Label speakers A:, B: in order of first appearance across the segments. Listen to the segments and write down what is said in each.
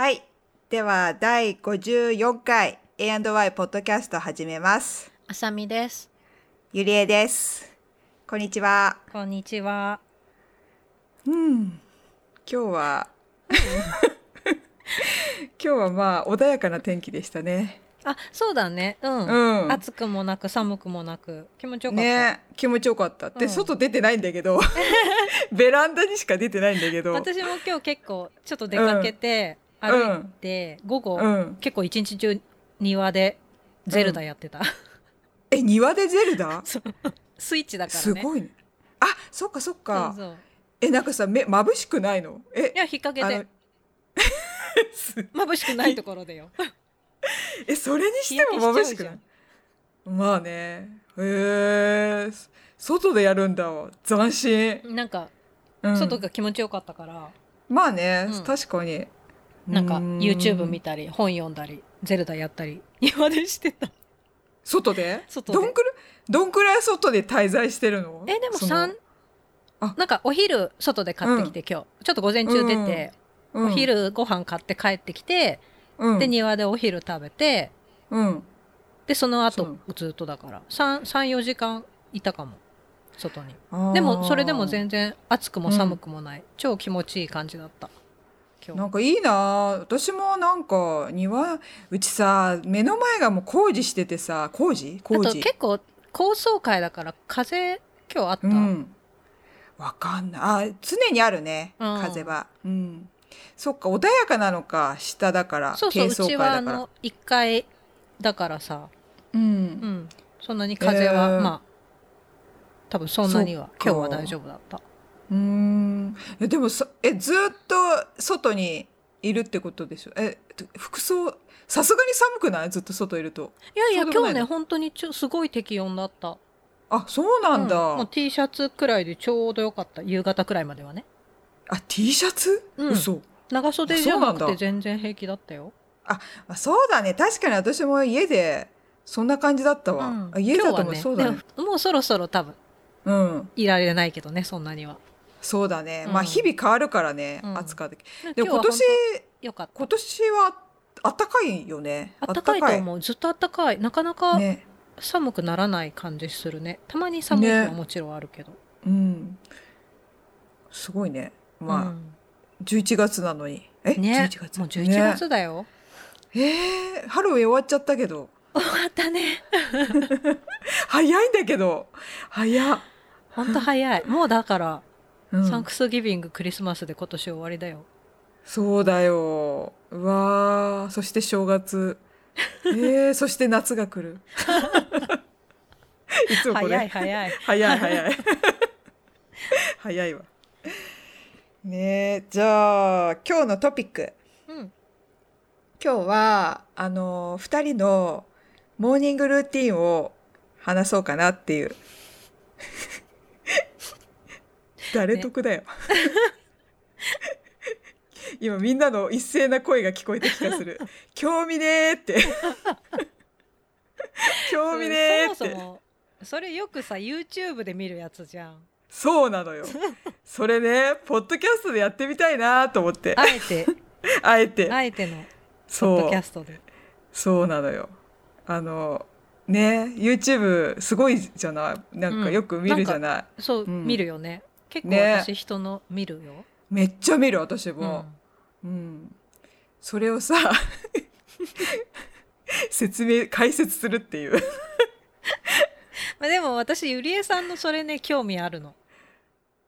A: はい。では、第54回 A&Y ポッドキャスト始めます。
B: あさみです。
A: ゆりえです。こんにちは。
B: こんにちは。
A: うん。今日は、今日はまあ、穏やかな天気でしたね。
B: あ、そうだね。うん。
A: うん。
B: 暑くもなく寒くもなく気持ちよかった。
A: ね気持ちよかった。で、
B: うん
A: 外出てないんだけど、ベランダにしか出てないんだけど。
B: 私も今日結構ちょっと出かけて、
A: うん
B: 歩いて、午後、
A: うん。
B: 結構一日中庭でゼルダやってた。
A: え、庭でゼルダ？
B: スイッチだからね。
A: すごいね。あ、そっかそっか。え、なんかさ、目、眩しくないの？え
B: い、や、引っ掛け
A: あの
B: て、
A: す
B: 眩しくないところでよ。
A: え、それにしても眩しくない？まあね。へえ。外でやるんだわ。斬新。
B: なんか、
A: うん
B: 外が気持ちよかったから、
A: まあね、
B: うん
A: 確かに。
B: なんか YouTube 見たり、本読んだり、ゼルダやったり、庭でしてた。
A: 外で？
B: 外で。
A: どんくらい、どんくらい外で滞在してるの？
B: えでも
A: その
B: 三
A: あ。
B: なんかお昼外で買ってきて、今日。ちょっと午前中出て、
A: うん
B: お昼ご飯買って帰ってきて、
A: うん、
B: で庭でお昼食べて
A: うん。
B: でその後ずっとだから。34時間いたかも。外に。でもそれでも全然暑くも寒くもない、超気持ちいい感じだった今日。
A: なんかいいな。私もなんか庭うちさ目の前がもう工事しててさ工事？
B: あと
A: 工事
B: 結構高層階だから風今日あった、
A: うん。わかんない。あ常にあるね
B: うん。
A: 風は。うん。そっか穏やかなのか下だから
B: そうそうう
A: 低層
B: ち
A: 階だから。
B: はあの1階だからさ。
A: う
B: うん。んそんなに風は、
A: えー。
B: まあ多分そんなには今日は大丈夫だった
A: うーん。えでもそえずっと外にいるってことでしょ？え服装さすがに寒くない？ずっと外いると。
B: いやいや今日ね本当にちょすごい適温だった。
A: あそうなんだ、
B: うもう T シャツくらいでちょうどよかった。夕方くらいまではね。
A: あ T シャツ、
B: うん。
A: 嘘。
B: 長袖じゃなくて全然平気だったよ。
A: あそうだね。確かに私も家でそんな感じだったわ、
B: うん。
A: あ家だともそうだね。
B: でももうそろそろ多分
A: うん。
B: いられないけどねそんなには
A: そうだね、
B: うん。
A: まあ日々変わるからね、
B: うん。
A: 暑かったでも今
B: は
A: 年
B: 本当よかった。
A: 今年は暖かいよね。
B: あったかいと思う。ずっとあったかい。なかなか
A: ね。
B: 寒くならない感じするね。たまに寒い日は
A: ね
B: もちろんあるけど、
A: うん。すごいね。まあ、
B: うん。
A: 11月なのに。え、
B: ね。
A: 11月。
B: もう11月だよ、
A: ね。えーハロウィン終わっちゃったけど。
B: 終わったね。
A: 早いんだけど。早っ、
B: ほんと早い。もうだから、
A: うん。
B: サンクスギビングクリスマスで今年終わりだよ。
A: そうだよ。うわー。そして正月。えー、そして夏が来る。いつもこれ。
B: 早い早い。
A: 早い早い。早いわ。ねえじゃあ今日のトピック。
B: うん。
A: 今日はあの2人のモーニングルーティンを話そうかなっていう誰得だよ、今みんなの一斉な声が聞こえた気がする。興味ねーって。興味ねーって。
B: そもそもそれよくさ YouTube で見るやつじゃん。
A: そうなのよ。それねポッドキャストでやってみたいなと思って。
B: あえて。
A: あえて。
B: あえての。ポッドキャストで。
A: そうなのよ。あのね YouTube すごいじゃない？なんかよく見るじゃない、
B: そう、
A: うん。
B: 見るよね結構
A: ね。
B: 私人の見るよ、
A: めっちゃ見る私
B: うん。
A: も、うん。それをさ 説明解説するっていう。
B: まあ、でも私ゆりえさんのそれね興味あるの。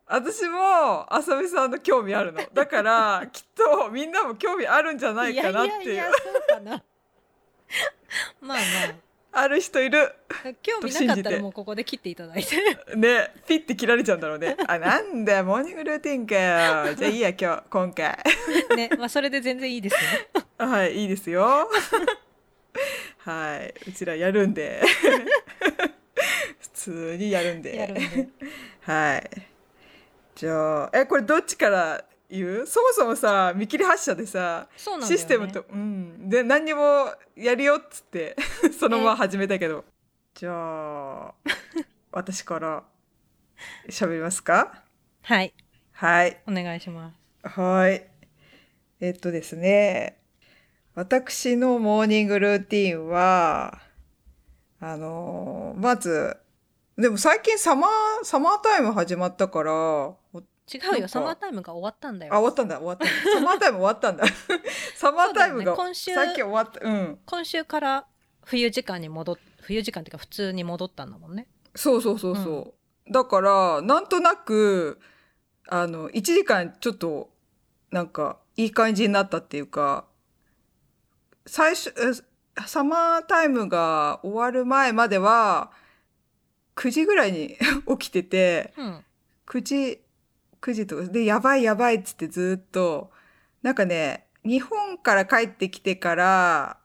A: 私も浅見さんの興味あるの。だからきっとみんなも興味あるんじゃないかなっていう。
B: いやいやいやそうかな。まあ
A: ある人いる。
B: まあ興味なかったらもうここで切っていただいて。
A: ねピッて切られちゃうんだろうね。あなんだよモーニングルーティンかよ。じゃあいいや今日 今回。
B: ねまあそれで全然いいですよ。
A: はいいいですよ。はいうちらやるんで。普通にやるんで。
B: やるんで。
A: はい。じゃあえこれどっちから言う？そもそもさ見切り発車でさ
B: ね、
A: システムと、うん。で何にもやるよっつって そのまま始めたけど、じゃあ私から喋りますか？
B: はい。
A: はい。
B: お願いします。
A: はい。えっとですね。私のモーニングルーティンは、あのーまず、でも最近サマー、サマータイム始まったから、お
B: 違うよサマータイムが終わったんだ
A: あ、
B: よ
A: 終わったんだ、終わった。サマータイム終わったんだ。サマータイムが、
B: ね今週
A: 最近終わった。うん。
B: 今週から冬時間に戻っ冬時間っていうか普通に戻ったんだもんね
A: そうそうそうそう。だから、なんとなく、あの、1時間ちょっと、なんか、いい感じになったっていうか、最初、えサマータイムが終わる前までは、9時ぐらいに 起きてて、
B: うん
A: 9時、9時とか、で、やばいやばいっつってずっと、なんかね、日本から帰ってきてから、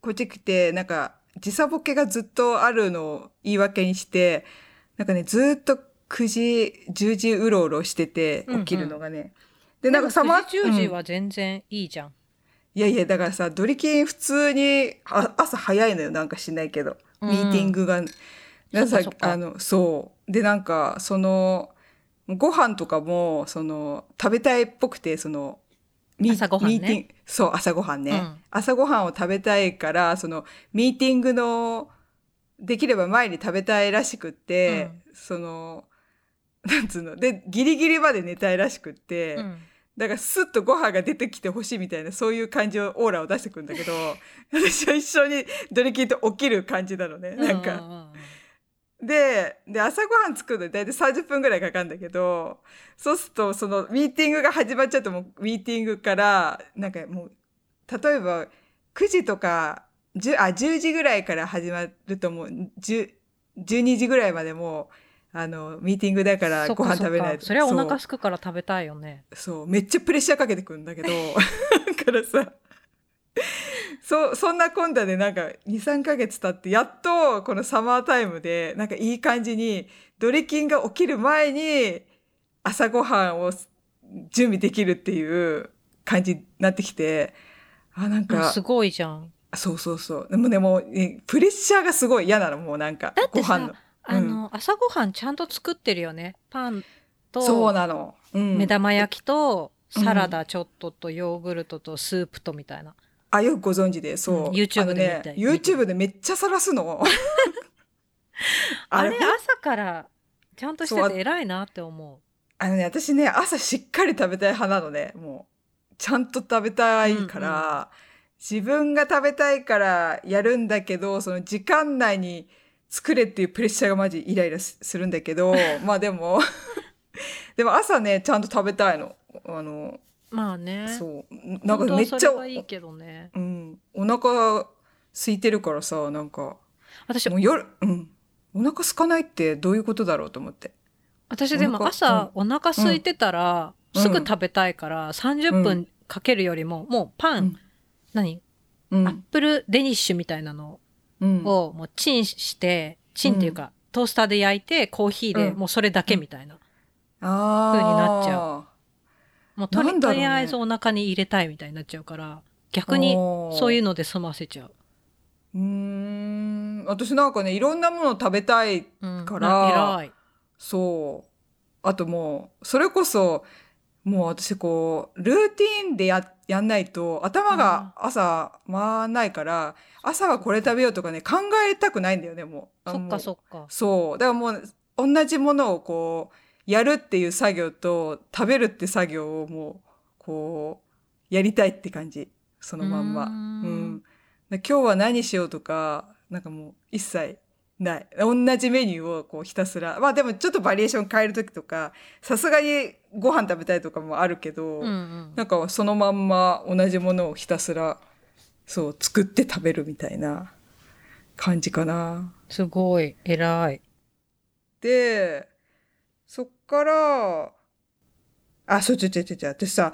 A: こっち来て、なんか、時差ボケがずっとあるのを言い訳にして、なんかね、ずっと9時、10時うろうろしてて、
B: うんうん
A: 起きるのがね。で、なんかサマ
B: 9時10時
A: うん
B: は全然いいじゃん、
A: いやいや、だからさ、ドリキン普通に、あ朝早いのよ、なんかしないけど。
B: うん
A: ミーティングが。なん
B: そっかそっか
A: あの、そう。で、なんか、その、ご飯とかも、その、食べたいっぽくて、その、ミ
B: 朝ごはんね
A: ミーティング、そう、朝ごはんね。
B: うん
A: 朝ごはんを食べたいから、その、ミーティングの、できれば前に食べたいらしくって、その、なんつうの。で、ギリギリまで寝たいらしくって、
B: うん
A: だからスッとご飯が出てきてほしいみたいなそういう感じをオーラを出してくるんだけど私は一緒にドリキンと起きる感じなのねなんか。
B: うううん
A: でで朝ごはん作るのに大体30分ぐらいかかるんだけどそうするとそのミーティングが始まっちゃうともうミーティングからなんかもう例えば9時とか 10, あ10時ぐらいから始まるともう10 12時ぐらいまでもうあのミーティングだからご飯食べないと。
B: それはお腹すくから食べたいよね。
A: そう、めっちゃプレッシャーかけてくるんだけど、だからさ、そ、そんなこんなでなんか2、3ヶ月経って、やっとこのサマータイムで、なんかいい感じに、ドリキンが起きる前に朝ごはんを準備できるっていう感じになってきて、あ、なん
B: うん
A: か、
B: すごいじゃん
A: そうそうそう。でもでも、ねプレッシャーがすごい嫌なの、もうなんか。ご飯の。
B: あの、朝ごはんちゃんと作ってるよねパン
A: そう
B: と
A: なの。うん。
B: 目玉焼きとサラダちょっととヨーグルトとスープとみたいな、
A: あ、よくご存知で、そう。
B: うん YouTube で
A: ね、YouTube でめっちゃ晒すの。
B: あれ
A: ほん
B: 朝からちゃんとしてて偉いなって思
A: あのね、私ね、朝しっかり食べたい派なのね、もう。ちゃんと食べたいから、自分が食べたいからやるんだけど、その時間内に作れっていうプレッシャーがマジイライラすするんだけど、まあでも、でも朝ね、ちゃんと食べたいの。あの、
B: うまあね。
A: そう。なんかめっちゃ
B: いいけどね。
A: うん、お腹空いてるからさ、なんか、
B: 私
A: もう夜、うん。お腹空かないってどういうことだろうと思って。
B: 私でも
A: お腹
B: 朝お腹空いてたら、
A: うん。
B: すぐ食べたいから30分かけるよりも、もうパン、
A: うん。
B: 何？
A: うん。
B: アップルデニッシュみたいなの
A: うん。
B: をもうチンしてチンっていうか、トースターで焼いてコーヒーで
A: うん。
B: もうそれだけみたいな、
A: あ
B: 風になっち
A: ゃ
B: もうとり
A: ね
B: とりあえずお腹に入れたいみたいになっちゃうから逆にそういう
A: う。
B: ので済ませちゃう、
A: うーん。私なんかね、いろんなもの食べたい。
B: うん、
A: から
B: な偉い
A: そう。あともう、それこそ、もう私こう、ルーティンでや、やんないと、頭が朝回らないから、朝はこれ食べようとかね、考えたくないんだよね、もう。あ
B: そっかそっか
A: そう。だからもう、同じものをこう、やるっていう作業と、食べるって作業をもう、こう、やりたいって感じ。そのまんま。
B: うー
A: うん今日は何しようとか、なんかもう、一切ない。同じメニューをこうひたすら。まあでもちょっとバリエーション変えるときとか、さすがにご飯食べたいとかもあるけど、
B: うんうん
A: なんかそのまんま同じものをひたすら、そう、作って食べるみたいな感じかな。
B: すごい偉い
A: で、から、あ、そう、ちょちょちょちょ、私さ、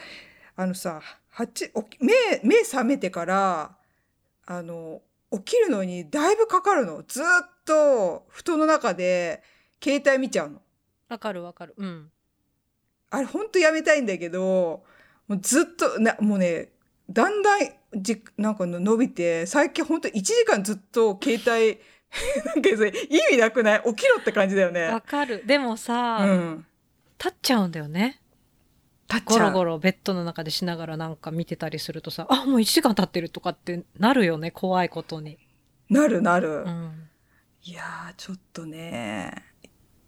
A: あのさ、八、目、目覚めてから、あの、起きるのにだいぶかかるの。ずっと布団の中で携帯見ちゃうの。
B: わかるわかるうん
A: あれほんとやめたいんだけど、もうずっと、な、もうね、だんだんじ、なんかの伸びて、最近ほんと1時間ずっと携帯、なんかそれ意味なくない？起きろって感じだよね
B: わ。かるでもさ、
A: うん。
B: 立っちゃうんだよねゴ
A: 立っちゃう
B: ロゴロベッドの中でしながらなんか見てたりするとさ、あ、もう1時間経ってるとかってなるよね、怖いことに。
A: なるなる、
B: うん。
A: いやーちょっとね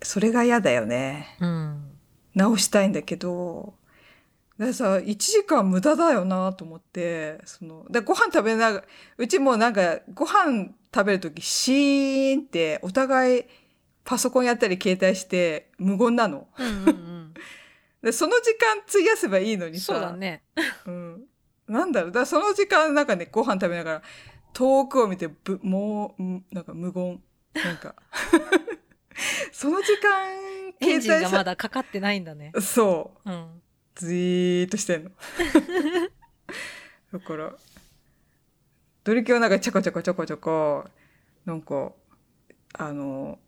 A: それが嫌だよね
B: うん。
A: 直したいんだけどだからさ1時間無駄だよなと思ってそのでご飯食べながらうちもなんかご飯食べる時シーンってお互いパソコンやったり携帯して無言なの
B: うんうんうん。
A: でその時間費やせばいいのにさ
B: そうだね。
A: うん、なんだろうだその時間なんかねご飯食べながら遠くを見てぶもうんなんか無言なんか その時間
B: エンジンがま
A: さ
B: だかかってないんだね。
A: そう
B: うん。
A: ずーっとしてんの。だからドリキはなんかちょこちょこちょこちょこなんかあの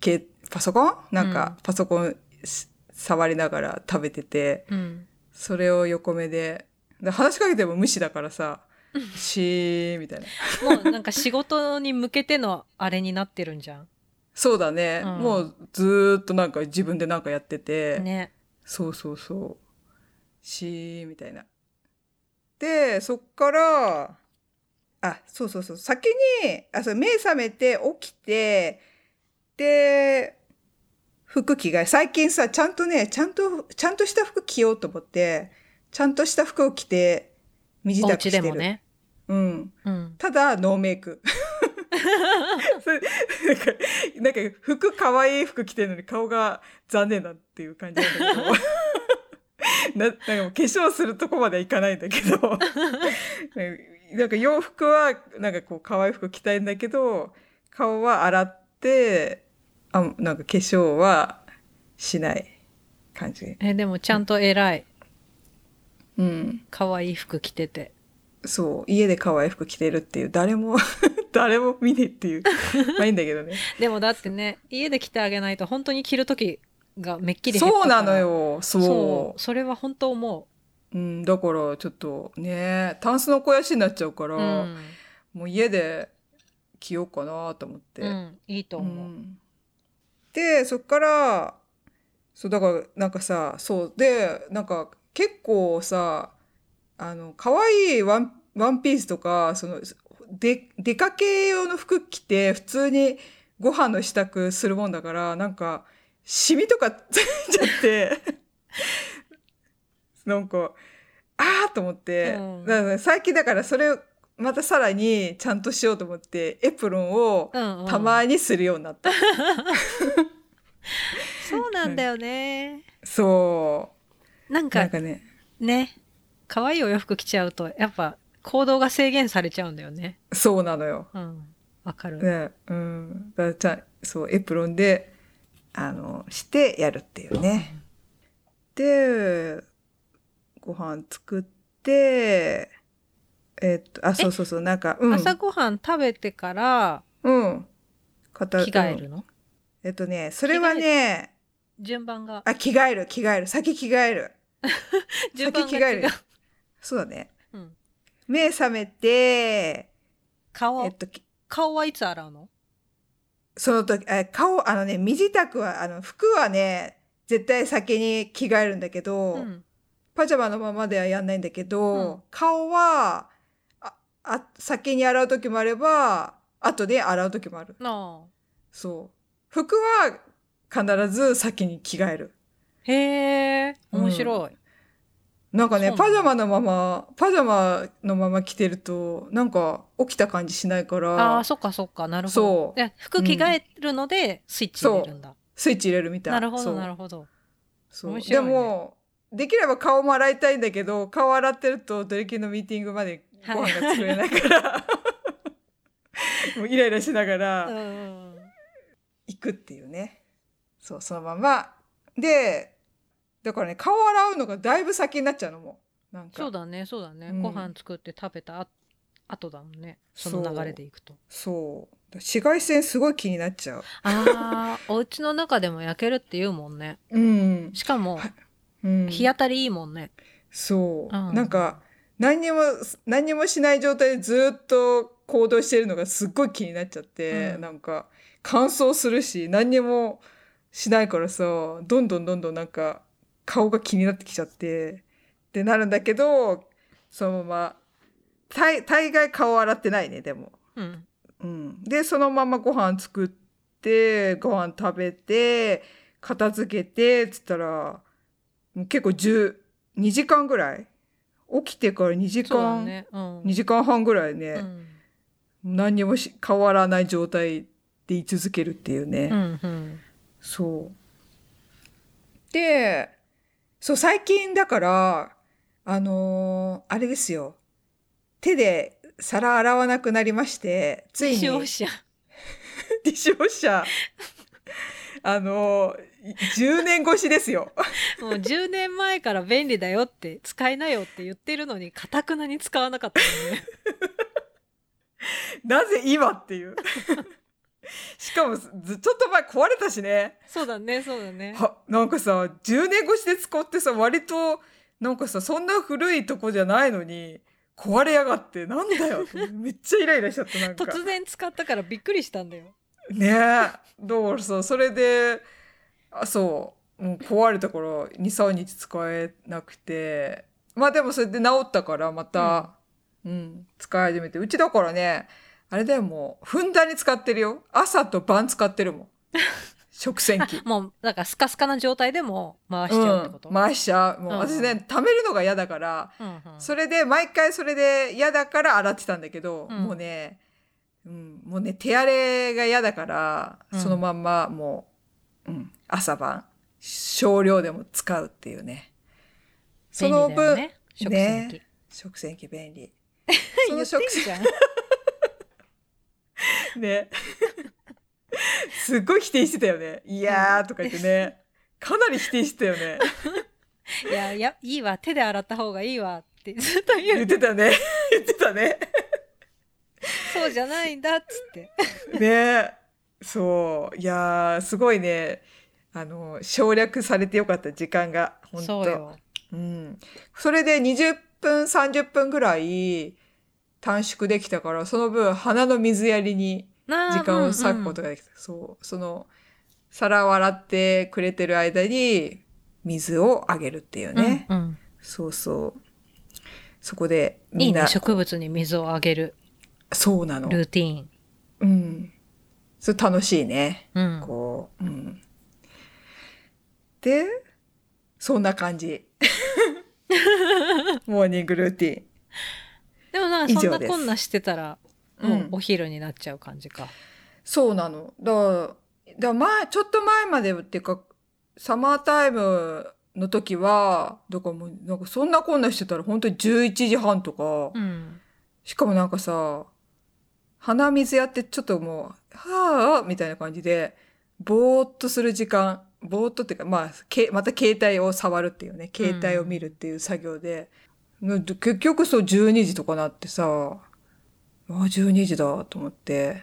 A: けパソコン？なんかパソコンし触りながら食べてて、
B: うん。
A: それを横目でで話しかけても無視だからさ「しー」みたいな。
B: もうなんか仕事に向けてのあれになってるんじゃん。
A: そうだね、
B: うん。
A: もうずーっとなんか自分でなんかやってて、
B: ね。
A: そうそうそう「しー」みたいな。でそっからあそうそうそう。先にあそう目覚めて起きてで服着替え。最近さちゃんとねちゃんとちゃんとした服着ようと思ってちゃんとした服を着て身支
B: お
A: 度してる。
B: 家でもね。
A: うん。
B: うん。
A: ただノーメイク。なんかなんか服可愛い服着てるのに顔が残念だっていう感じなんだけどななんか化粧するとこまではいかないんだけど なんか洋服はなんかこう可愛い服着たいんだけど顔は洗ってあなんか化粧はしない感じ。
B: え、でもちゃんと偉い。
A: うん
B: 可愛い服着てて。
A: そう家で可愛い服着てるっていう誰も 誰も見ねえっていうまあいいんだけどね
B: でもだってね、家で着てあげないと本当に着る時がめっきり
A: そうなの。よそう
B: それは本当思
A: うん、だからちょっとねタンスの肥やしになっちゃうから、
B: う。うん。
A: もう家で着ようかなと思って、
B: うん。いいと
A: う
B: 思う。
A: んでそっからそうだからなんかさそうでなんか結構さあの可愛いワンワンピースとかそので出かけ用の服着て普通にご飯の支度するもんだからなんかシミとかついちゃって なんかああと思って、
B: うん
A: だから最近だからそれをまたさらにちゃんとしようと思ってエプロンをたまにするようになった。
B: そうなんだよね。
A: そう。な
B: なんか
A: ね、
B: ね、可愛いお洋服着ちゃうと、やっぱ行動が制限されちゃうんだよね。
A: そうなのよ。
B: うん。わかる。
A: ね、うん。だからちゃん、そう、エプロンで、あの、してやるっていうね。で、ご飯作って、えっと、あ、そうそうそう、なんか、うん。
B: 朝ごはん食べてから
A: うん。片
B: 着替える
A: うん
B: の、
A: えっとね、それはね、
B: 順番が？
A: あ、着替える、着替える。先着替える。
B: 順番が
A: 先着替える。そうだね。
B: うん。
A: 目覚めて、
B: 顔、
A: えっと、き
B: 顔はいつ洗うの？
A: その時、え顔、あのね、身支度は、あの、服はね、絶対先に着替えるんだけど、
B: うん。
A: パジャマのままではやんないんだけど、
B: うん
A: 顔は、あ、あ、先に洗う時もあれば、後で洗う時もある。
B: あ
A: そう。服は必ず先に着替える。
B: あ。へえ、面白い。
A: なんかね、パジャマのまま、パジャマのまま着てると、なんか起きた感じしないから、
B: ああ、そっかそっか、なるほど。
A: そう。
B: で服着替えるのでスイッチ入れるんだ。
A: スイッチ入れるみたい。
B: なるほど、なるほど。
A: そう。
B: ね。
A: でもできれば顔も洗いたいんだけど顔洗ってるとドリキンのミーティングまでご飯が作れないから、もうイライラしなが
B: うん
A: ら
B: うん。
A: 行くっていうね。そうそのまま。でだからね顔洗うのがだいぶ先になっちゃうのもうなんか
B: そうだね、そうだね。
A: うん
B: ご飯作って食べたあ後だもんね。その流れでいくと。
A: そう紫外線すごい気になっちゃう
B: ああ、お家の中でも焼けるって言うもんね。
A: うん、
B: しかも、
A: うん、
B: 日当たりいいもんね。
A: そう、
B: うん
A: なんか何にも何にもしない状態でずっと行動してるのがすっごい気になっちゃって、
B: うん
A: なんか乾燥するし何にもしないからさどんどんどんどんなんか顔が気になってきちゃってってなるんだけどそのまま大大概顔洗ってないねでも。
B: うん。
A: うん、でそのままご飯作ってご飯食べて片付けてっつったら結構12時間ぐらい？起きてから2時間、
B: ね。うん。
A: 2時間半ぐらいね、
B: うん。
A: 何にもし変わらない状態で居続けるっていうね、
B: うんうん。
A: そう。でそう最近だからあのーあれですよ。手で皿洗わなくなりましてついに。ディッシュウォッシャー。あの10年越しですよ。
B: もう10年前から便利だよって使いなよって言ってるのにかたくなに使わなかったね。
A: なぜ今っていう しかもずちょっと前壊れたしね。
B: そうだねそうだね。
A: はなんかさ10年越しで使ってさ割となんかさそんな古いとこじゃないのに壊れやがってなんだよ。めっちゃイライラしちゃったなんか。
B: 突然使ったからびっくりしたんだよ。
A: ねえ。だからさそれであそうもう壊れたから23日使えなくて。まあでもそれで治ったからまた、うん使い始めて。うちだからねあれだよもうふんだんに使ってるよ。朝と晩使ってるもん。食洗機。
B: もうだからスカスカな状態でも回しちゃうってこと、
A: うん、回しちゃう。もう
B: うん。
A: 私ね貯めるのが嫌だから
B: うんうん。
A: それで毎回それで嫌だから洗ってたんだけど、
B: うん。
A: もうね、うん、もうね手荒れが嫌だから、
B: うん。
A: そのまんまもう、うん、朝晩少量でも使うっていうね。その分、
B: 便利だよね。食洗機、
A: 食洗機便利。
B: 言ってんじゃん
A: ね。すっごい否定してたよね「いやー」とか言ってね。かなり否定してたよね。
B: いやいやいいわ。手で洗った方がいいわってずっと言う。
A: 言ってたね。言ってたね。
B: そうじゃないんだっつって。
A: ね。そう。いやーすごいね。あの省略されてよかった時間が本当
B: そうよ。
A: うん、それで20分30分ぐらい短縮できたからその分鼻の水やりに時間を割くことができた、そう。その皿を洗ってくれてる間に水をあげるっていうね、
B: うんうん。
A: そうそう。そこで
B: いい
A: みんな。
B: ね。植物に水をあげる。
A: そうなの。
B: ルーティーン。
A: うん。それ楽しいね。
B: うん。
A: こう、うん。で、そんな感じ。モーニングルーテ
B: でもなんかそんなこんなしてたら。もうお昼になっちゃう感じか、
A: そうなの。だから、だ前、ちょっと前までっていうか、サマータイムの時は、だからもう、なんかそんなこんなしてたら本当に11時半とか、
B: うん
A: しかもなんかさ、鼻水やってちょっともう、はぁ、みたいな感じで、ぼーっとする時間、ぼーっとっていうか、まあ、けまた携帯を触るっていうね、携帯を見るっていう作業で、な結局そう12時とかなってさ、あ、12時だと思って。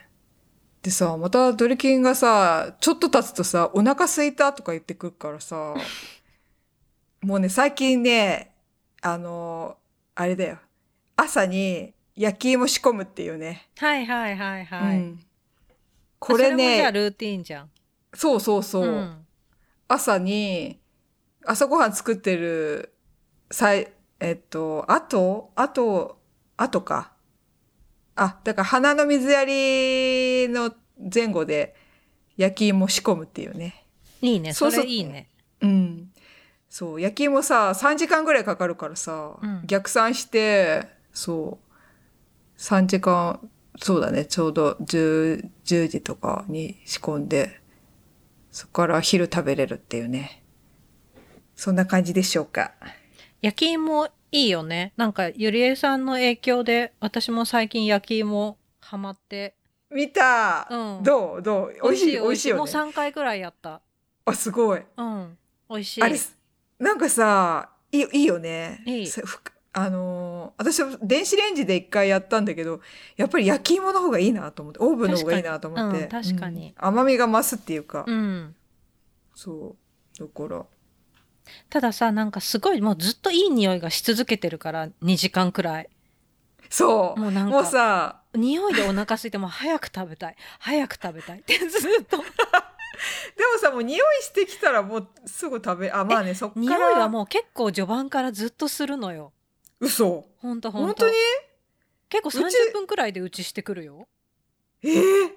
A: でさ、またドリキンがさ、ちょっと経つとさ、お腹空いたとか言ってくるからさ、もうね、最近ね、あの、あれだよ。朝に焼き芋仕込むっていうね。
B: はいはいはいはい、
A: うんこれ
B: そもじゃルーティーンじゃん
A: そうそうそう。
B: ん
A: 朝に朝ごはん作ってるさいえっとあとあとあとか。あだから花の水やりの前後で焼き芋仕込むっていうね。
B: いいね。そう
A: そそう
B: れいいね。
A: うん。そう焼き芋さ3時間ぐらいかかるからさ、
B: うん。
A: 逆算してそう。3時間そうだね。ちょうど 10, 10時とかに仕込んでそこから昼食べれるっていうね。そんな感じでしょうか
B: 焼き芋いいよね。なんかゆりえさんの影響で私も最近焼き芋ハマって。
A: 見た、
B: うん。
A: どう？どう？美味しい？美味しいよ。
B: もう
A: ね
B: 3回くらいやった。
A: あすごい。
B: うん。美味しい。
A: あれなんかさいいいいよね。
B: いい。
A: あのー私は電子レンジで一回やったんだけどやっぱり焼き芋の方がいいなと思って。オーブンの方がいいなと思って。
B: 確かに。うん確かに。
A: うん。甘みが増すっていうか、
B: うん。
A: そう。だから
B: たださなんかすごいもうずっといい匂いがし続けてるから2時間くらい。
A: そう。
B: もうなんか
A: もうさ
B: 匂いでお腹空いてもう早く食べたい。早く食べたい。ってずっと。
A: さもう匂いしてきたらもうすぐ食べあまあねそっから。
B: 匂いはもう結構序盤からずっとするのよ。
A: 嘘。
B: ほんとほんと。
A: 本当に？
B: 結構
A: うち
B: ？30分くらいでうちしてくるよ、
A: えー、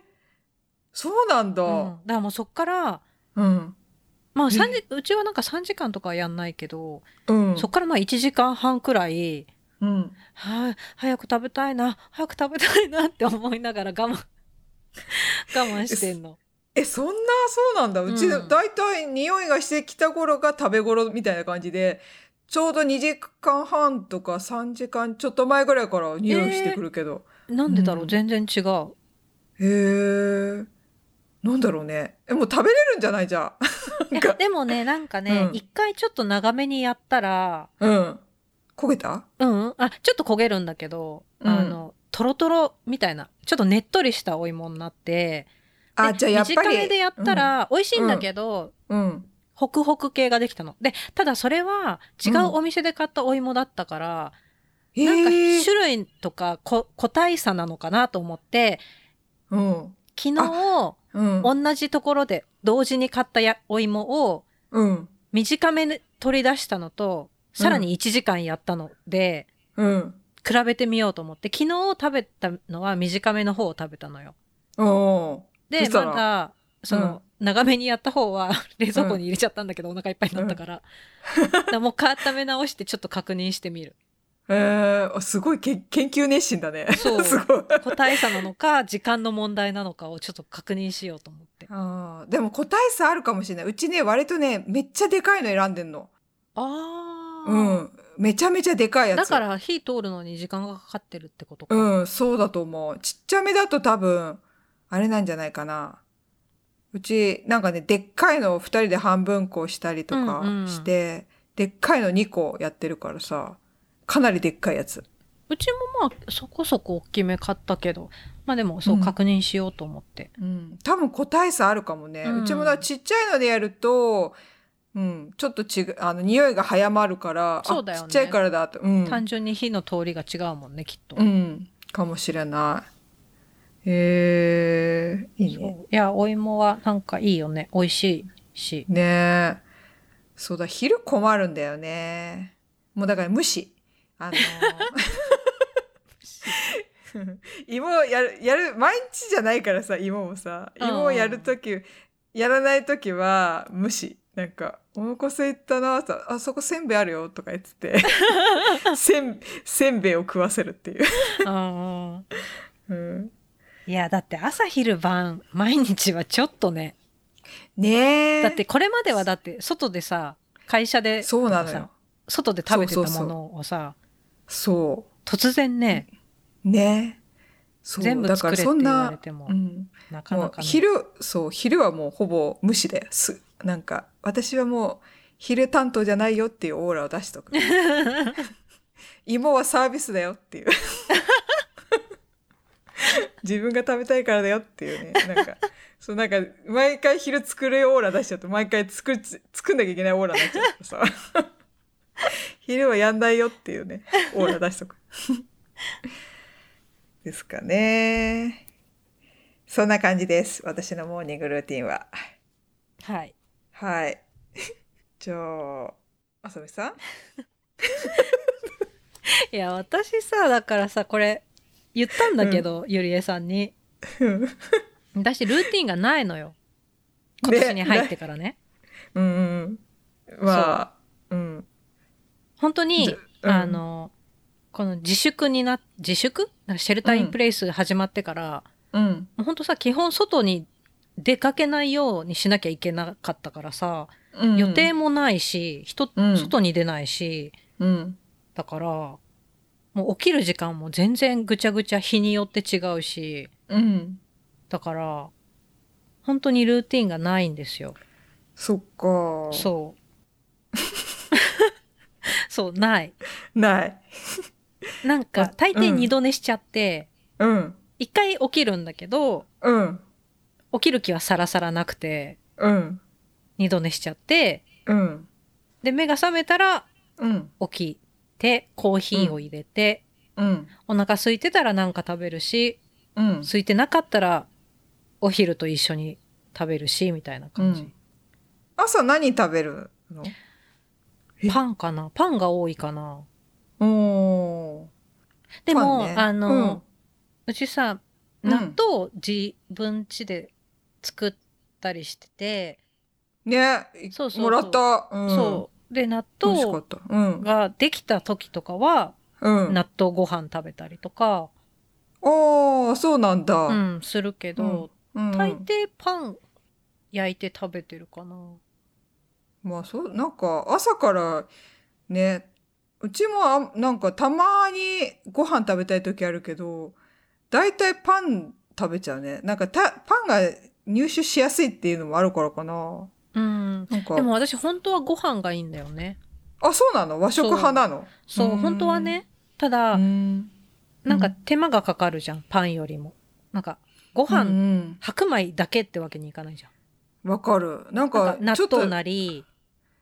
A: そうなんだ。
B: うん、だからもうそっから
A: うん
B: まあ
A: え
B: 3時うちはなんか3時間とかはやんないけど、
A: うん。
B: そっからまあ1時間半くらい
A: うん。
B: はい、早く食べたいな早く食べたいなって思いながら我慢 我慢してんの。
A: えそんなそうなんだ。うち、
B: うん
A: だいたい匂いがしてきた頃が食べ頃みたいな感じでちょうど2時間半とか3時間ちょっと前ぐらいから匂いしてくるけど、
B: なんでだろう、
A: うん。
B: 全然違う。
A: へえ。なんだろうね。えもう食べれるんじゃない？じゃあ
B: でもねなんかね
A: うん。
B: 一、回ちょっと長めにやったら
A: うん。焦げた？
B: うん。あちょっと焦げるんだけど、
A: うん。
B: あのトロトロみたいな。ちょっとねっとりしたお芋になってで
A: あじゃあやっぱり
B: 短めでやったら美味しいんだけど、
A: うん。
B: ホクホク系ができたの。でただそれは違うお店で買ったお芋だったから、
A: へ
B: なんか
A: え
B: 種類とかこ個体差なのかなと思って
A: うん。
B: 昨日
A: うん。
B: 同じところで同時に買ったやお芋を
A: うん
B: 短めに取り出したのとさらに1時間やったので、
A: うん
B: 比べてみようと思って昨日食べたのは短めの方を食べたのよ。
A: お
B: でまだその、長めにやった方は 冷蔵庫に入れちゃったんだけど、お腹いっぱいになったから,、だからもう温め直してちょっと確認してみる。
A: えー、あすごいけ研究熱心だね。
B: そう
A: すごい。
B: 個体差なのか時間の問題なのかをちょっと確認しようと思って。
A: あーでも個体差あるかもしれない。うちね、割とね、めっちゃでかいの選んでんの。
B: ああ、
A: うん。めちゃめちゃでかいやつ。
B: だから火通るのに時間がかかってるってことか。
A: うん、そうだと思う。ちっちゃめだと多分、あれなんじゃないかな。うち、なんかね、でっかいのを二人で半分こしたりとか
B: うんうん
A: して、でっかいの2個やってるからさ、かなりでっかいやつ。
B: うちもまあそこそこ大きめ買ったけどまあでもそう
A: うん
B: 確認しようと思って。
A: うん、多分個体差あるかもね。
B: う
A: うんちもだちっちゃいのでやると、うん、ちょっと違う、あの、匂いが早まるから、
B: そうだよね
A: あちっちゃいからだと。うん。
B: 単純に火の通りが違うもんねきっと。
A: うん、かもしれない。えー、いいね。
B: いやお芋はなんかいいよね美味しいし。
A: ねえ。そうだ、昼困るんだよね。もうだから無視。あのー 芋をやる、やる、毎日じゃないからさ、芋もさ、
B: うん
A: 芋をやるとき、やらないときは無視。なんか、お腹空いたなさ、あそこせんべいあるよとか言ってて、せん、せんべいを食わせるっていう。
B: うん
A: うん、
B: いやだって朝昼晩毎日はちょっとね
A: ねえ。
B: だってこれまではだって外でさ会社で
A: そうなのよ
B: さ。外で食べてたものをさ
A: そ
B: 突然ね
A: う。ね。そう
B: 全部
A: だから
B: 作れって言わ
A: そんな
B: れても
A: うん、
B: なかなかね。
A: 昼そう昼はもうほぼ無視だよすなんか私はもう昼担当じゃないよっていうオーラを出しとく。芋はサービスだよっていう。自分が食べたいからだよっていうね。なんかそうなんか毎回昼作るオーラ出しちゃうと毎回作る作んなきゃいけないオーラになっちゃうさ。昼はやんないよっていうねオーラ出しとくですかね。そんな感じです。私のモーニングルーティンは。
B: はい。
A: はい。じゃああさみさん？
B: いや私さだからさこれ言ったんだけど、ゆりえさんに。私ルーティンがないのよ。今年に入ってからね。
A: うんうんまあう。ん。
B: 本当に、
A: うん。
B: あのこの自粛にな自粛シェルターインプレイス始まってから、
A: うん。
B: もう本当さ基本外に出かけないようにしなきゃいけなかったからさ、
A: うん。
B: 予定もないし人、
A: うん。
B: 外に出ないし
A: うん。
B: だからもう起きる時間も全然ぐちゃぐちゃ日によって違うし
A: うん。
B: だから本当にルーティンがないんですよ。
A: そっか。
B: そう。そうない。
A: ない
B: なんか
A: あ
B: 大抵
A: うん。
B: 二度寝しちゃって
A: うん。
B: 一、回起きるんだけど
A: うん。
B: 起きる気はさらさらなくて
A: うん。
B: 二度寝しちゃって
A: うん。
B: で目が覚めたら
A: うん。
B: 起きてコーヒーを入れて、
A: うん。
B: お腹空いてたらなんか食べるし
A: うん。
B: 空いてなかったらお昼と一緒に食べるしみたいな感じ、
A: うん。朝何食べるの？え
B: パンかな？パンが多いかな。
A: おー
B: でも、
A: ね。
B: あの、
A: うん。
B: うちさ
A: うん。
B: 納豆自分家で作ったりしてて、
A: ね
B: そうそうそう。
A: もらった、うん、
B: そう。で納豆ができた時とかは、
A: うん、
B: 納豆ご飯食べたりとか、
A: ああそうなんだ、
B: うん、するけど、
A: うん。
B: 大抵パン焼いて食べてるかな。
A: まあそうなんか朝からねうちもあなんかたまにご飯食べたい時あるけど大体パン食べちゃうね。なんかたパンが入手しやすいっていうのもあるからかな。
B: うん。
A: なんか。
B: でも私本当はご飯がいいんだよね。
A: あそうなの？和食派なの？
B: そう、
A: うん
B: 本当はね。ただ、
A: うん。
B: なんか手間がかかるじゃん、パンよりも。なんか、ご
A: う
B: 飯、
A: ん。
B: 白米だけってわけにいかないじゃん。
A: わかる。なん
B: なん
A: か
B: か納
A: ちょっと
B: 豆なり、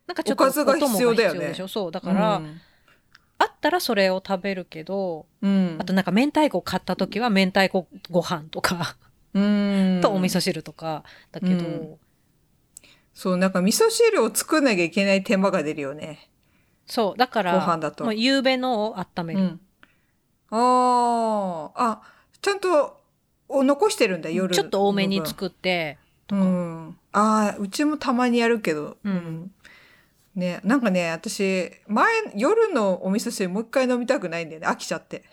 B: なんかちょっと
A: おかずが必要だよね。
B: そう、だから、あったらそれを食べるけど、
A: うん、
B: あとなんか明太子買った時は明太子ご飯とか、
A: うん。
B: とお味噌汁とか、だけど、
A: うん。そうなんか味噌汁を作んなきゃいけない手間が出るよね。
B: そう、だから、
A: ご飯だと。
B: もう夕べのを温める。
A: うん、あー。あちゃんとお残してるんだ夜
B: ちょっと多めに
A: く
B: 作って、
A: うん、ああうちもたまにやるけど、
B: うん
A: ねなんかね私前夜のお味噌汁もう一回飲みたくないんだよね飽きちゃって。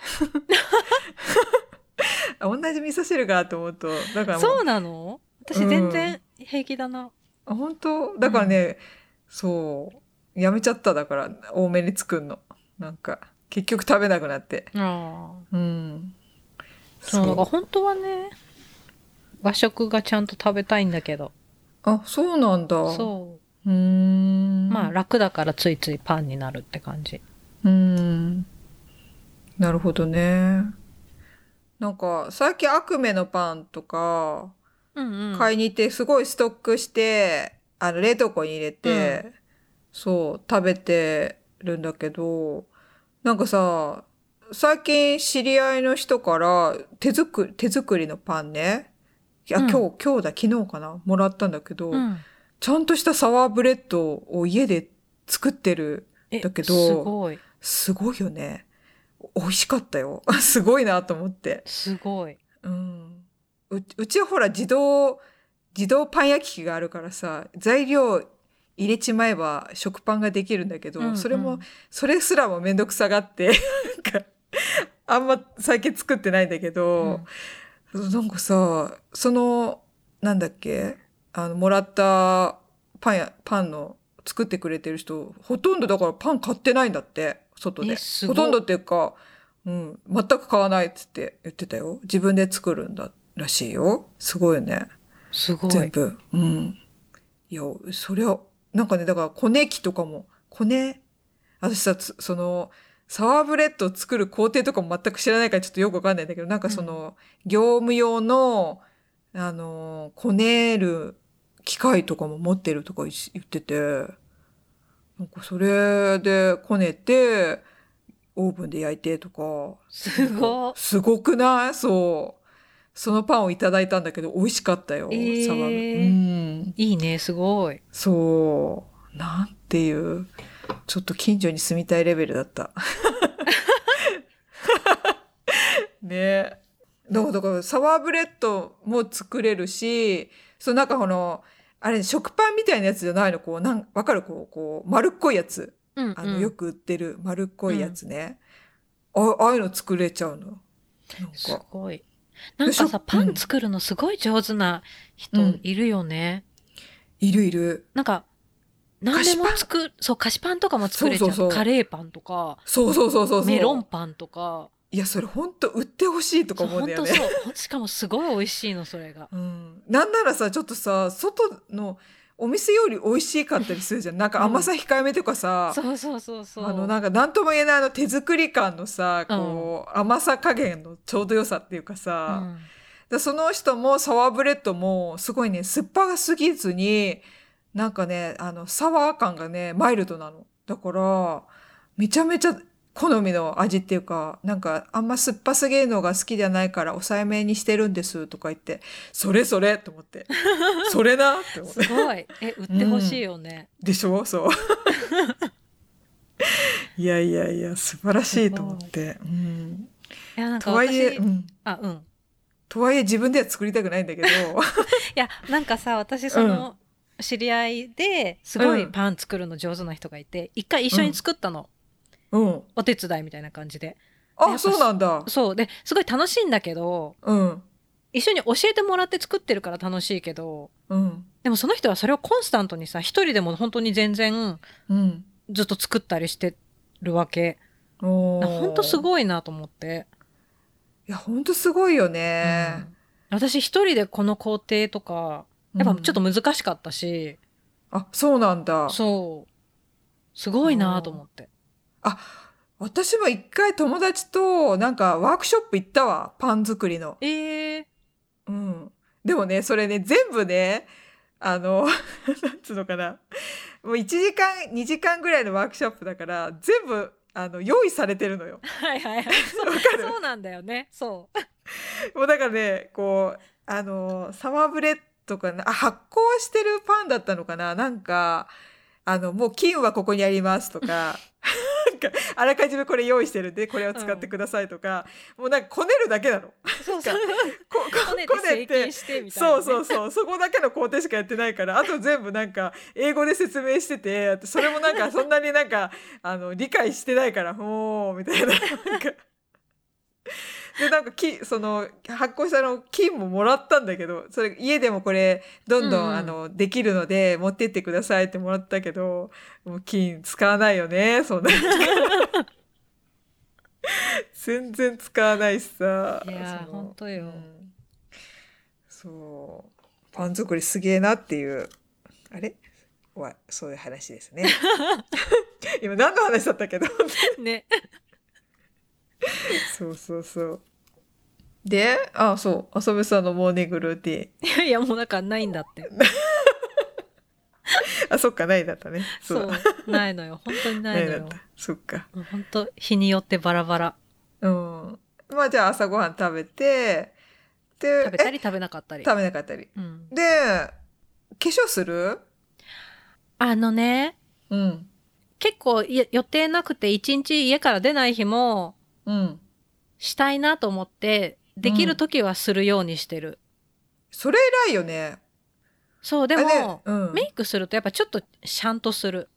A: あ 同じ味噌汁かと思うとだから
B: そうなの？私全然平気だな。
A: あ本当？だからね、そう。やめちゃっただから多めに作るの。なんか結局食べなくなって。
B: ああ。
A: うん。
B: そう、だから本当はね、和食がちゃんと食べたいんだけど。
A: あそうなんだ。
B: そう
A: ーん。
B: う。まあ楽だからついついパンになるって感じ。
A: うーん。なるほどね。なんか最近アクメのパンとか
B: うんうん。
A: 買いに行ってすごいストックして、あの冷凍庫に入れて、そう食べてるんだけどなんかさ最近知り合いの人から手作り手作りのパンね。いや、
B: うん。
A: 今日今日だ昨日かな。もらったんだけど、
B: うん
A: ちゃんとしたサワーブレッドを家で作ってる
B: え
A: だけど
B: すごい。
A: すごいよね。美味しかったよ。すごいなと思って、
B: すごい。
A: うん、ううちはほら自動自動パン焼き器があるからさ材料入れちまえば食パンができるんだけど、
B: うんうん。
A: それもそれすらもめんどくさがってなんかあんま最近作ってないんだけど、なんかさそのなんだっけ？あのもらったパンやパンの作ってくれてる人ほとんどだからパン買ってないんだって外で。ほとんどっていうか、うん、全く買わないっつって言ってたよ。自分で作るんだらしいよ。すごいよね。
B: すごい。
A: 全部。うん。いやそれはなんかねだからコネ機とかもコネ私さつそのサワーブレッドを作る工程とかも全く知らないからちょっとよくわかんないんだけどなんかその、業務用のあのこねる機械とかも持ってるとか言言っててなんかそれでこねてオーブンで焼いてとか
B: すごい。
A: すごくない？そう。そのパンをいただいたんだけど、美味しかったよ。
B: えー
A: サワーうん。
B: いいね、すごい。
A: そう。なんていう、ちょっと近所に住みたいレベルだった。ねだからサワーブレッドも作れるし、そうなんかこの、あれ、食パンみたいなやつじゃないの？こう、なん、わかる？こう、こう、丸っこいやつ。
B: うん、
A: あの、
B: うん
A: よく売ってる丸っこいやつね。あああいうの作れちゃうの？なん
B: す
A: か。
B: ごい。なんかさ、パン作るのすごい上手な人いるよね。
A: いるいる。
B: なんか、何でも作る、そう、菓子パンとかも作れちゃう。
A: そうそうそう
B: カレーパンとか、
A: そうそうそうそうそう。
B: メロンパンとか。
A: いや、それ本当売ってほしいとか思うんだよね。
B: 本当そう。ほんしかもすごい美味しいの、それが。
A: うん。なんならさ、ちょっとさ、外のお店より美味しかったりするじゃん。なんか甘さ控えめとかさ、
B: そうそうそうそう。
A: あの、なんか何とも言えないあの手作り感のさ、こう、甘さ加減のちょうど良さっていうかさ、
B: うん
A: でその人もサワーブレッドもすごいね酸っぱすぎずになんかねあのサワー感がねマイルドなのだからめちゃめちゃ好みの味っていうかなんかあんま酸っぱすぎるのが好きじゃないから抑えめにしてるんですとか言ってそれそれと思って。それなって思って。
B: すごい。え売ってほしいよね、
A: でしょ？そう。いやいやいや素晴らしいと思って、うん、
B: いやなんか
A: とはいえ、
B: 私
A: うん、
B: あうん。
A: とはいえ自分では作りたくないんだけど。
B: いやなんかさ私その、知り合いですごい
A: うん。
B: パン作るの上手な人がいて一回一緒に作ったの、
A: うん。
B: お手伝いみたいな感じで。や
A: あそうなんだ。
B: そう。ですごい楽しいんだけど
A: うん。
B: 一緒に教えてもらって作ってるから楽しいけど
A: うん。
B: でもその人はそれをコンスタントにさ一人でも本当に全然
A: うん。
B: ずっと作ったりしてるわけ。本当すごいなと思って、
A: いや本当すごいよね。
B: うん。私一人でこの工程とかやっぱちょっと難しかったし、
A: あそうなんだ。
B: そう。すごいなと思って
A: 私も一回友達となんかワークショップ行ったわパン作りの。
B: えー、
A: うん。でもねそれね全部ねあの なんつうのかな。もう1時間2時間ぐらいのワークショップだから全部あの用意されてるのよ。
B: はいはいはい。そうなんだよね。そう。
A: もうだからねこうあのサマーブレッドかな。あ発酵してるパンだったのかな。なんかあのもう菌はここにありますとかかあらかじめこれ用意してるんでこれを使ってくださいとか、もうなんかこねるだけなの。こ
B: そうそう。
A: こ
B: こねて
A: そうそうそう。そこだけの工程しかやってないからあと全部なんか英語で説明しててそれもなんかそんなになんかあの理解してないからおーみたいな。なんかでなんかきその発酵したの金ももらったんだけどそれ家でもこれどんどん、
B: うんうん。
A: あのできるので持ってってくださいってもらったけどもう金使わないよねそんな。全然使わないしさ。
B: いやほんとよ。
A: うん。そう。パン作りすげえなっていう。あれ？はそういう話ですね。今何の話だったけど。
B: ね。
A: そうそうそうであそう浅部さんのモーニングルーティン
B: いやいやもうだからないんだって。
A: あそっかないだったね。
B: そう。
A: だ
B: ないのよ。本当にないのよ。
A: だった。そっか。
B: 本当日によってバラバラ。
A: うん。まあじゃあ朝ごはん食べてでえ
B: 食べたり食べなかったり、
A: 食べなかったり。
B: うん、
A: で化粧する？
B: あのね
A: うん。
B: 結構い予定なくて一日家から出ない日も
A: うん。
B: したいなと思ってできる時はするようにしてる、
A: それ偉いよね。
B: そうでも、
A: うん、
B: メイクするとやっぱちょっとシャンとする、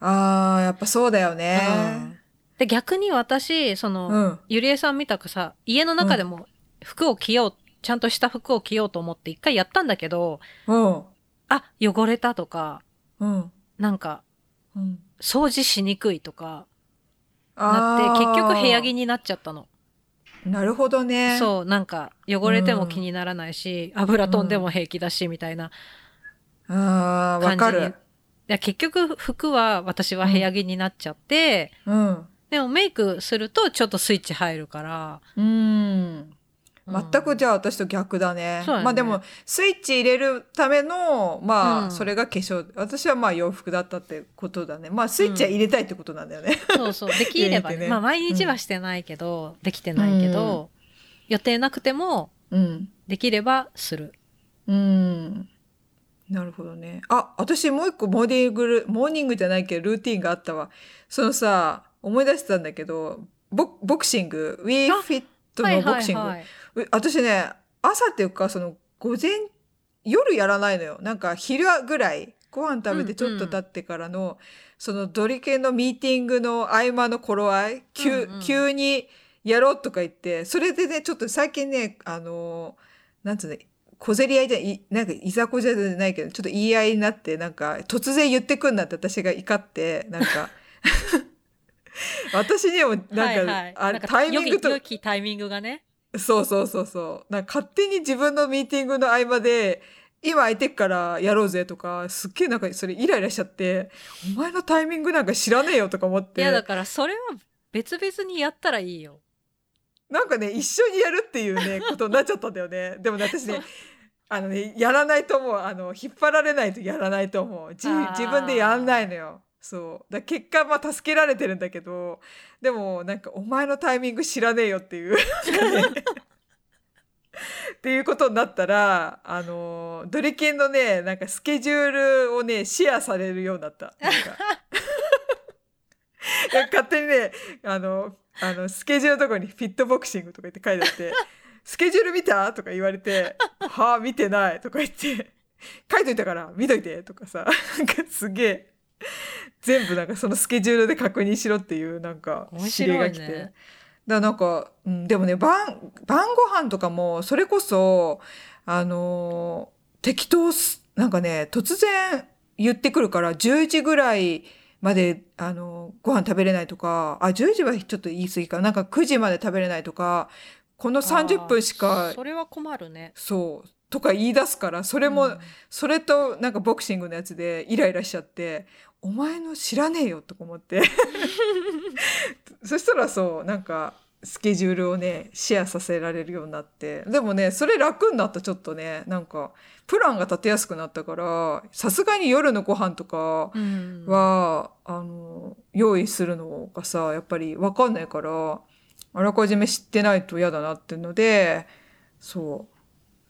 A: あーやっぱそうだよ
B: うん
A: ね
B: で逆に私その、
A: うん。
B: ゆりえさんみたくさ家の中でも服を着ようちゃんとした服を着ようと思って一回やったんだけど
A: うん。
B: あ汚れたとか
A: うん。
B: なんか
A: うん。
B: 掃除しにくいとかなって結局部屋着になっちゃったの。
A: なるほどね。
B: そうなんか汚れても気にならないし、油飛んでも平気だしみたいな。
A: あーわかる。
B: や結局服は私は部屋着になっちゃって、
A: うん。
B: でもメイクするとちょっとスイッチ入るから。
A: うん
B: うん
A: 全くじゃあ私と逆だね。まあでもスイッチ入れるためのまあ、
B: うん。
A: それが化粧私はまあ洋服だったってことだね。まあスイッチは入れたいってことなんだよね。
B: そうそう。できればね。
A: ね。
B: まあ毎日はしてないけど、できてないけど、予定なくても
A: うん、
B: できればする。
A: うん、なるほどね。あ私もう一個モーニングルモーニングじゃないけどルーティンがあったわ。そのさ思い出したんだけどボボクシング。We
B: あ
A: Fit のボクシング、
B: はいはいはい、
A: う私ね朝っていうかその午前夜やらないのよ。なんか昼ぐらいご飯食べてちょっと経ってからの、そのドリケンのミーティングの合間の頃合い急,、
B: うんうん。
A: 急にやろうとか言ってそれでねちょっと最近ねあのなんつうの小競り合いじゃいなんかいざこざじゃないけどちょっと言い合いになってなんか突然言ってくんなって私が怒ってなんか。私にもなんか,、
B: はいはい。
A: あタイミングと
B: 良きタイミングがね。
A: そうそうそうそう。なんか勝手に自分のミーティングの合間で、今空いてっからやろうぜとか、すっげえなんかそれイライラしちゃって、お前のタイミングなんか知らねえよとか思って。
B: いやだからそれは別々にやったらいいよ。
A: なんかね、一緒にやるっていうね、ことになっちゃったんだよね。でもね、私ね、あのね、やらないと思う。あの、引っ張られないとやらないと思う。自分でやんないのよ。そうだ結果まあ助けられてるんだけどでもなんかお前のタイミング知らねえよっていうっていうことになったらあのドリキンのねなんかスケジュールをねシェアされるようになった。なんか 勝手にねあのあのスケジュールのとこにフィットボクシングとか言って書いてあって「スケジュール見た?」とか言われて「はあ見てない」とか言って「書いといたから見といて」とかさなんかすげえ全部なんかそのスケジュールで確認しろっていうなんか
B: 面
A: 指令が来て。
B: ね
A: だなんか、うん、でもね晩晩ご飯とかもそれこそあのー適当すなんかね突然言ってくるから10時ぐらいまであのーご飯食べれないとかあ10時はちょっと言い過ぎかな。んか9時まで食べれないとかこの30分し
B: あ
A: か
B: ーそれは困るね。
A: そう。とか言い出すからそれも、
B: うん。
A: それとなんかボクシングのやつでイライラしちゃって「お前の知らねえよ」とか思って。そしたらそうなんかスケジュールをねシェアさせられるようになって。でもねそれ楽になったちょっとね。なんかプランが立てやすくなったからさすがに夜のご飯とか
B: うん。
A: は、あの用意するのがさやっぱり分かんないからあらかじめ知ってないと嫌だなっていうのでそう。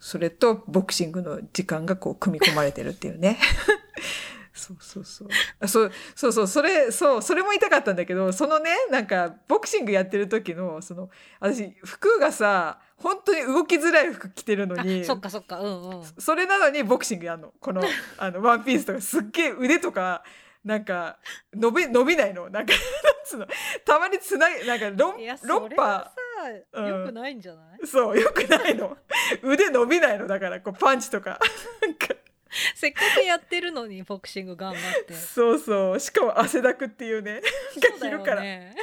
A: それとボクシングの時間がこう組み込まれてるっていうね。そうそうそう。あそうそうそう。それそうそれも言いたかったんだけどそのねなんかボクシングやってる時のその私服がさ本当に動きづらい服着てるのに
B: あそっかそっか。うんうん。
A: それなのにボクシングやんの。この あのワンピースとか。すっげえ腕とかなんか伸び伸びないの。なんかなんつうの。たまにつないなんか論
B: いやそ
A: 論
B: れは
A: 破。
B: さ
A: うん。
B: よくないんじゃない？
A: そうよくないの。腕伸びないの。だからこうパンチとか。なんか
B: せっかくやってるのにボクシング頑張って。
A: そうそう。しかも汗だくっていうね。
B: そうだよ
A: 昼から。
B: ね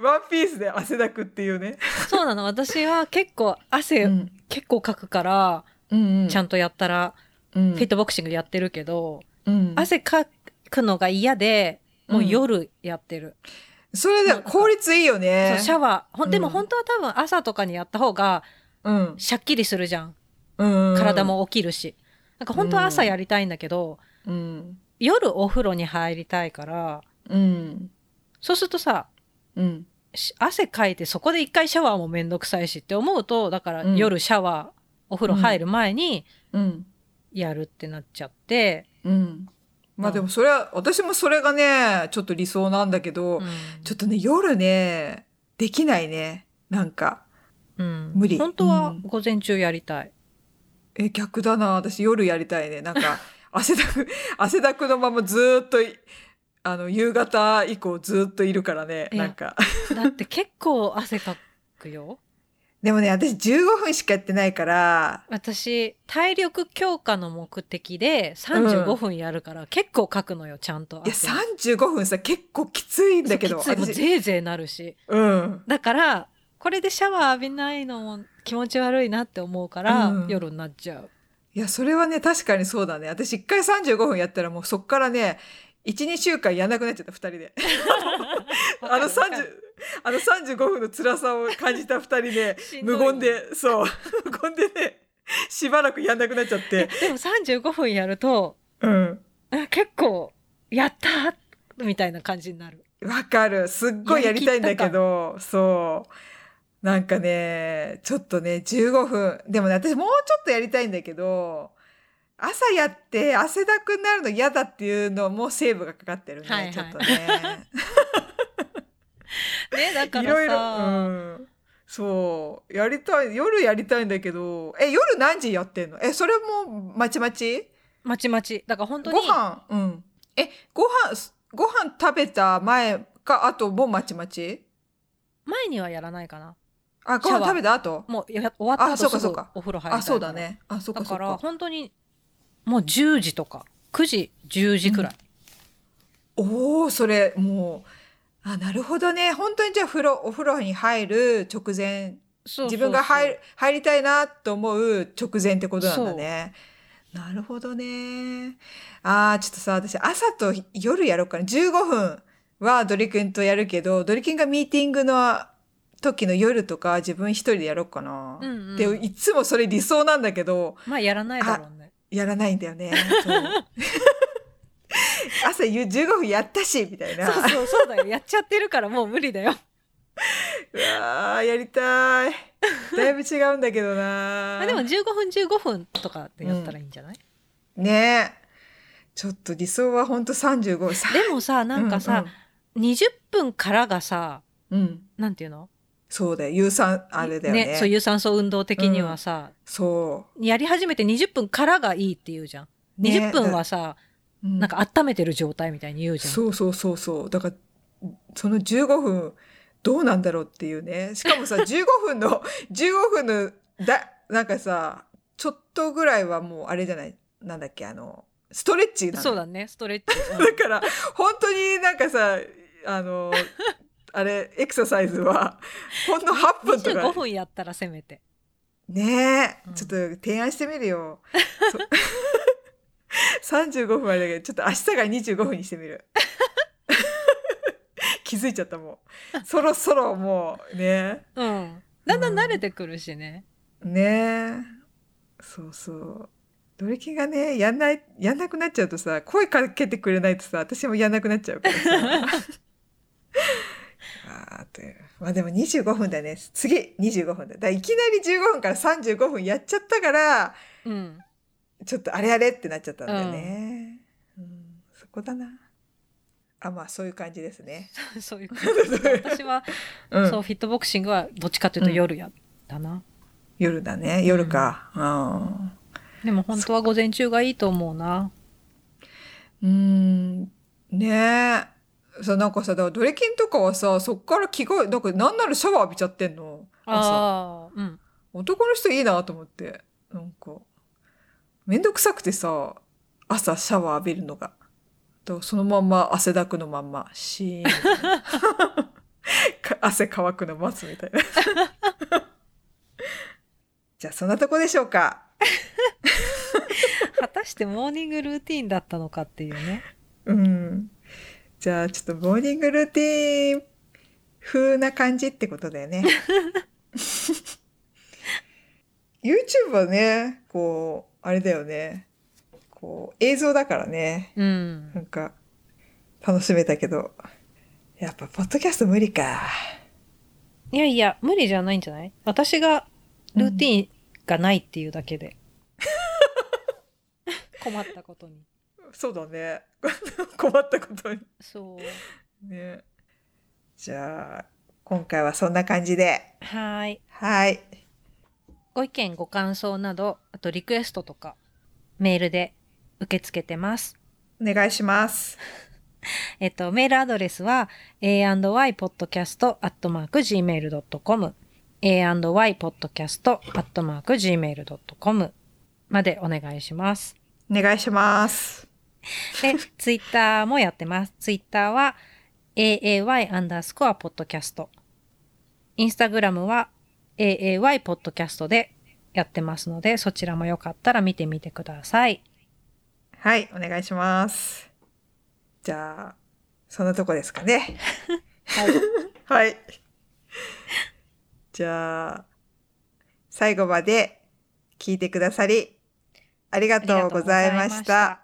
A: ワンピースで汗だくっていうね、
B: そうなの。私は結構汗
A: うん。
B: 結構かくから
A: うんうん、
B: ちゃんとやったら
A: うん。
B: フィットボクシングやってるけど
A: うん。
B: 汗かくのが嫌でもう夜やってる。
A: それで効率いいよね。
B: シャワー。ほんでも
A: うん。
B: 本当は多分朝とかにやった方が
A: うん。
B: シャッキリするじゃん
A: うん。
B: 体も起きるしなんか本当は朝やりたいんだけど
A: うん
B: 夜お風呂に入りたいから
A: うん
B: そうするとさ
A: うん
B: し汗かいてそこで一回シャワーもめんどくさいしって思うとだから
A: うん。
B: 夜シャワー、お風呂入る前に
A: うん。
B: やるってなっちゃって、
A: うん。まあ
B: うん
A: でもそれは私もそれがねちょっと理想なんだけど、
B: うん。
A: ちょっとね夜ねできないね。なんか。
B: うん。
A: 無理。
B: 本当は
A: うん。
B: 午前中やりたい、
A: え逆だな。私夜やりたいね。なんか 汗だく汗だくのままずーっといあの夕方以降ずーっといるからね。なんか。
B: だって結構汗かくよ。
A: でもね私15分しかやってないから。
B: 私体力強化の目的で35分やるから、結構かくのよちゃんと
A: いや
B: 汗。
A: 35分さ結構きついんだけど
B: きついもぜいぜいなるし。
A: うん。
B: だからこれでシャワー浴びないのも気持ち悪いなって思うから、
A: うん。
B: 夜になっちゃう。
A: いやそれはね確かにそうだね。私一回35分やったらもうそっからね12週間やんなくなっちゃった2人で。あの30あの35分の辛さを感じた2人で無言でそう 無言でねしばらくやんなくなっちゃって。
B: でも35分やると
A: うん。
B: あ結構やったーみたいな感じになる。
A: わかる。すっごいやりたいんだけどそうなんかねちょっとね15分。でもね私もうちょっとやりたいんだけど朝やって汗だくになるの嫌だっていうのもセーブがかかってるね、
B: はいはい。
A: ちょっとね。
B: ねだからさ。
A: いろいろ、うん、そう。やりたい夜やりたいんだけどえ夜何時やってんの？えそれもまちまち？
B: まちまち。だから本当に。
A: ご飯？うん。えご飯ご飯食べた前かあともまちまち？
B: 前にはやらないかな
A: あご飯食べた後？
B: もうや終わった
A: あそう
B: 後すぐ
A: かそうか。
B: お風呂入りたい
A: あそうだね。あそう
B: だから
A: かそうか。
B: 本当にもう10時とか9時10時くらい、
A: おおそれもうあなるほどね。本当にじゃあ風呂お風呂に入る直前
B: そうそうそう。
A: 自分が入る入りたいなと思う直前ってことなんだね。なるほどね。ああ、ちょっとさ、私朝と夜やろうかな。15分はドリキンとやるけど、ドリキンがミーティングの時の夜とか自分一人でやろうかな。
B: うんうん。
A: で、いつもそれ理想なんだけど、
B: まあやらないだろうね。
A: やらないんだよね。朝ゆ15分やったしみたいな。
B: そうそうそうだよ。やっちゃってるからもう無理だよ。
A: うわーやりたい。だいぶ違うんだけどな。
B: あでも15分15分とかでやったらいいんじゃない、
A: ね。えちょっと理想はほんと35分さ
B: でもさなんかさ、20分からがさ
A: うん、うんうん。
B: なんていうの？
A: そうだよ。有酸あれだよね。
B: そう有酸素運動的にはさ、
A: そ
B: やり始めて20分からがいいって言うじゃん。
A: う、ね
B: 20分はさ、
A: だ
B: なんか温めてる状態みたいに言うじゃん。
A: そうそうそうそう。だからその15分どうなんだろうっていうね。しかもさ 15分の15分のだなんかさちょっとぐらいはもうあれじゃない？なんだっけ？あのストレッチなの
B: そうだねストレッチ、うん。
A: だから本当になんかさあのあれエクササイズは ほんの8分と
B: 25
A: か
B: 分やったらせめて
A: ねえ、
B: うん
A: ちょっと提案してみるよ。そ 35分までだけどちょっと明日が25分にしてみる。気づいちゃったもう。そろそろもうね。
B: うんだんだん慣れてくるしね、
A: ねえ。そうそう。ドリキンがね、やんない、やんなくなっちゃうとさ、声かけてくれないとさ、私もやんなくなっちゃうからさ。というまあでも25分だね。次25分だ。だいきなり15分から35分やっちゃったから、
B: うん、
A: ちょっとあれあれってなっちゃったんだよね。うん、そこだな。あ、まあそういう感じですね。
B: そういう感じ私は、
A: うん、
B: そうフィットボクシングはどっちかというと夜やったな、
A: 夜だね。夜か。うん。
B: でも本当は午前中がいいと思うな
A: うーんねえさなんかさだからドレキンとかはさそっから着替えなんかなんならシャワー浴びちゃってんの。朝。
B: うん。
A: 男の人いいなと思って。なんかめんどくさくてさ朝シャワー浴びるのが。だからそのまんま汗だくのまんまシーン。汗乾くの待つみたいな。じゃあそんなとこでしょうか。
B: 果たしてモーニングルーティンだったのかっていうね。
A: うん。じゃあ、ちょっとモーニングルーティン風な感じってことだよね。YouTube はね、こう、あれだよね。こう、映像だからね。
B: うん
A: なんか、楽しめたけど。やっぱ、ポッドキャスト無理か。
B: いやいや無理じゃないんじゃない？私がルーティンがないっていうだけで、困ったことに
A: そうだね。困ったことに。
B: そう
A: ね。じゃあ、今回はそんな感じで。
B: はーい
A: はい。
B: ご意見ご感想などあとリクエストとかメールで受け付けてます
A: お願いします。
B: えっと、メールアドレスは a&ypodcast.gmail.com a&ypodcast.gmail.com までお願いします。
A: お願いします。
B: で、ツイッターもやってます。ツイッターは aay アンダースコアポッドキャスト。インスタグラムは aay ポッドキャストでやってますので、そちらもよかったら見てみてください。
A: はい、お願いします。じゃあ、そんなとこですかね。
B: はい。
A: はい。じゃあ、最後まで聞いてくださり、ありがとうございました。